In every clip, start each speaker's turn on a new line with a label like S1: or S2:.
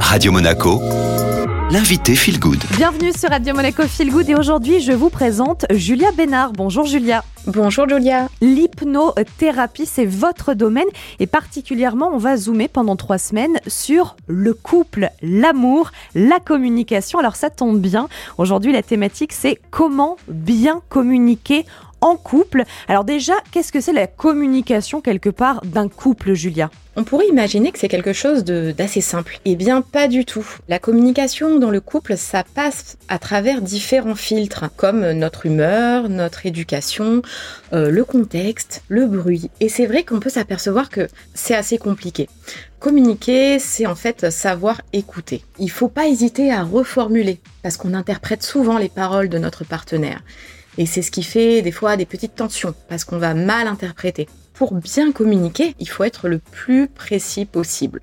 S1: Radio Monaco, l'invité Feel Good.
S2: Bienvenue sur Radio Monaco Feel Good et aujourd'hui je vous présente Julia Bénard. Bonjour Julia.
S3: Bonjour Julia.
S2: L'hypnothérapie, c'est votre domaine et particulièrement on va zoomer pendant trois semaines sur le couple, l'amour, la communication. Alors ça tombe bien, aujourd'hui la thématique c'est comment bien communiquer en couple. Alors déjà, qu'est-ce que c'est la communication quelque part d'un couple, Julia?
S3: On pourrait imaginer que c'est quelque chose d'assez simple. Eh bien, pas du tout. La communication dans le couple, ça passe à travers différents filtres, comme notre humeur, notre éducation, euh, le contexte, le bruit. Et c'est vrai qu'on peut s'apercevoir que c'est assez compliqué. Communiquer, c'est en fait savoir écouter. Il faut pas hésiter à reformuler, parce qu'on interprète souvent les paroles de notre partenaire. Et c'est ce qui fait des fois des petites tensions, parce qu'on va mal interpréter. Pour bien communiquer, il faut être le plus précis possible.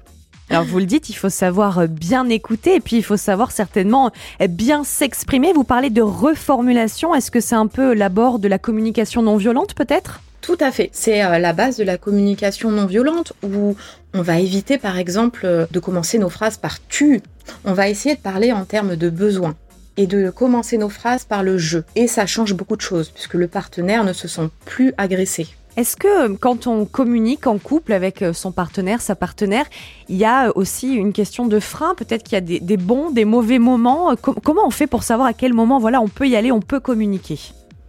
S2: Alors vous le dites, il faut savoir bien écouter et puis il faut savoir certainement bien s'exprimer. Vous parlez de reformulation. Est-ce que c'est un peu l'abord de la communication non violente peut-être?
S3: Tout à fait. C'est euh, la base de la communication non violente où on va éviter par exemple de commencer nos phrases par tu. On va essayer de parler en termes de besoin et de commencer nos phrases par le je. Et ça change beaucoup de choses puisque le partenaire ne se sent plus agressé.
S2: Est-ce que euh, quand on communique en couple avec euh, son partenaire, sa partenaire, il y a aussi une question de frein Peut-être qu'il y a des, bons, des mauvais moments. Euh, comment on fait pour savoir à quel moment voilà, on peut y aller, on peut communiquer?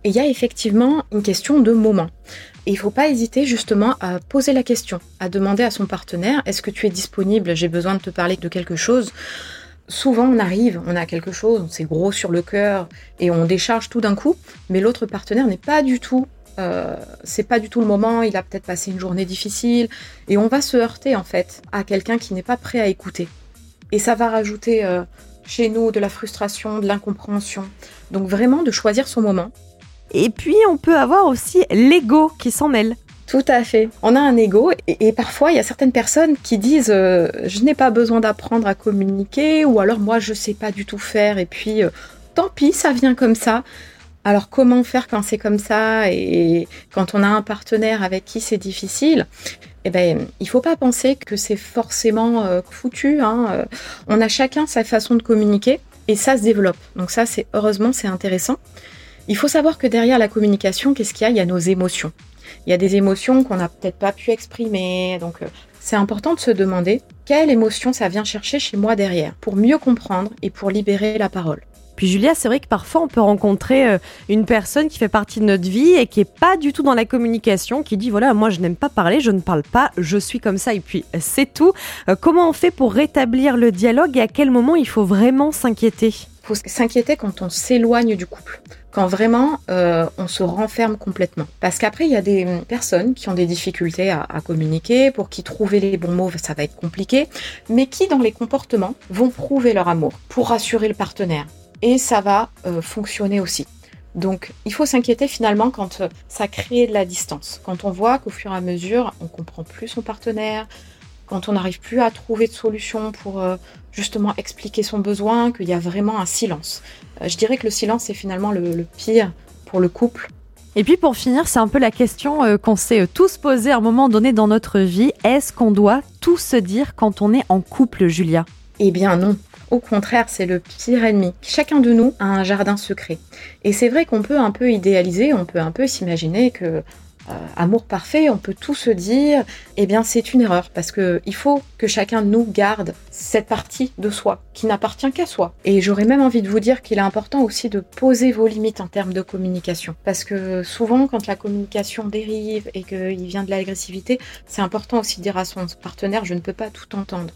S3: Il y a effectivement une question de moment. Il ne faut pas hésiter justement à poser la question, à demander à son partenaire, est-ce que tu es disponible? J'ai besoin de te parler de quelque chose souvent on arrive, on a quelque chose, c'est gros sur le cœur et on décharge tout d'un coup, mais l'autre partenaire n'est pas du tout, euh, c'est pas du tout le moment, il a peut-être passé une journée difficile et on va se heurter en fait à quelqu'un qui n'est pas prêt à écouter. Et ça va rajouter euh, chez nous de la frustration, de l'incompréhension. Donc vraiment de choisir son moment.
S2: Et puis on peut avoir aussi l'ego qui s'en mêle.
S3: Tout à fait. On a un ego et, parfois il y a certaines personnes qui disent euh, je n'ai pas besoin d'apprendre à communiquer ou alors moi je sais pas du tout faire et puis tant pis ça vient comme ça. Alors comment faire quand c'est comme ça et quand on a un partenaire avec qui c'est difficile? Eh ben, il faut pas penser que c'est forcément euh, foutu. Hein. On a chacun sa façon de communiquer et ça se développe. Donc ça, c'est heureusement, c'est intéressant. Il faut savoir que derrière la communication, qu'est-ce qu'il y a? Il y a nos émotions il y a des émotions qu'on n'a peut-être pas pu exprimer. Donc, euh, c'est important de se demander quelle émotion ça vient chercher chez moi derrière pour mieux comprendre et pour libérer la parole.
S2: Puis Julia, c'est vrai que parfois on peut rencontrer euh, une personne qui fait partie de notre vie et qui est pas du tout dans la communication, qui dit voilà, moi je n'aime pas parler, je ne parle pas, je suis comme ça et puis c'est tout. Euh, comment on fait pour rétablir le dialogue et à quel moment il faut vraiment s'inquiéter?
S3: Faut s'inquiéter quand on s'éloigne du couple quand vraiment euh, on se renferme complètement. Parce qu'après, il y a des personnes qui ont des difficultés à, communiquer, pour qui trouver les bons mots, ça va être compliqué, mais qui, dans les comportements, vont prouver leur amour pour rassurer le partenaire. Et ça va euh, fonctionner aussi. Donc, il faut s'inquiéter finalement quand euh, ça crée de la distance. Quand on voit qu'au fur et à mesure, on comprend plus son partenaire, quand on n'arrive plus à trouver de solution pour euh, justement expliquer son besoin, qu'il y a vraiment un silence. Je dirais que le silence est finalement le, pire pour le couple.
S2: Et puis pour finir, c'est un peu la question qu'on s'est tous posée à un moment donné dans notre vie. Est-ce qu'on doit tout se dire quand on est en couple, Julia?
S3: Eh bien non. Au contraire, c'est le pire ennemi. Chacun de nous a un jardin secret. Et c'est vrai qu'on peut un peu idéaliser, on peut un peu s'imaginer que euh, amour parfait, on peut tout se dire, eh bien c'est une erreur parce que il faut que chacun de nous garde cette partie de soi qui n'appartient qu'à soi. Et j'aurais même envie de vous dire qu'il est important aussi de poser vos limites en termes de communication parce que souvent quand la communication dérive et qu'il vient de l'agressivité, c'est important aussi de dire à son partenaire je ne peux pas tout entendre.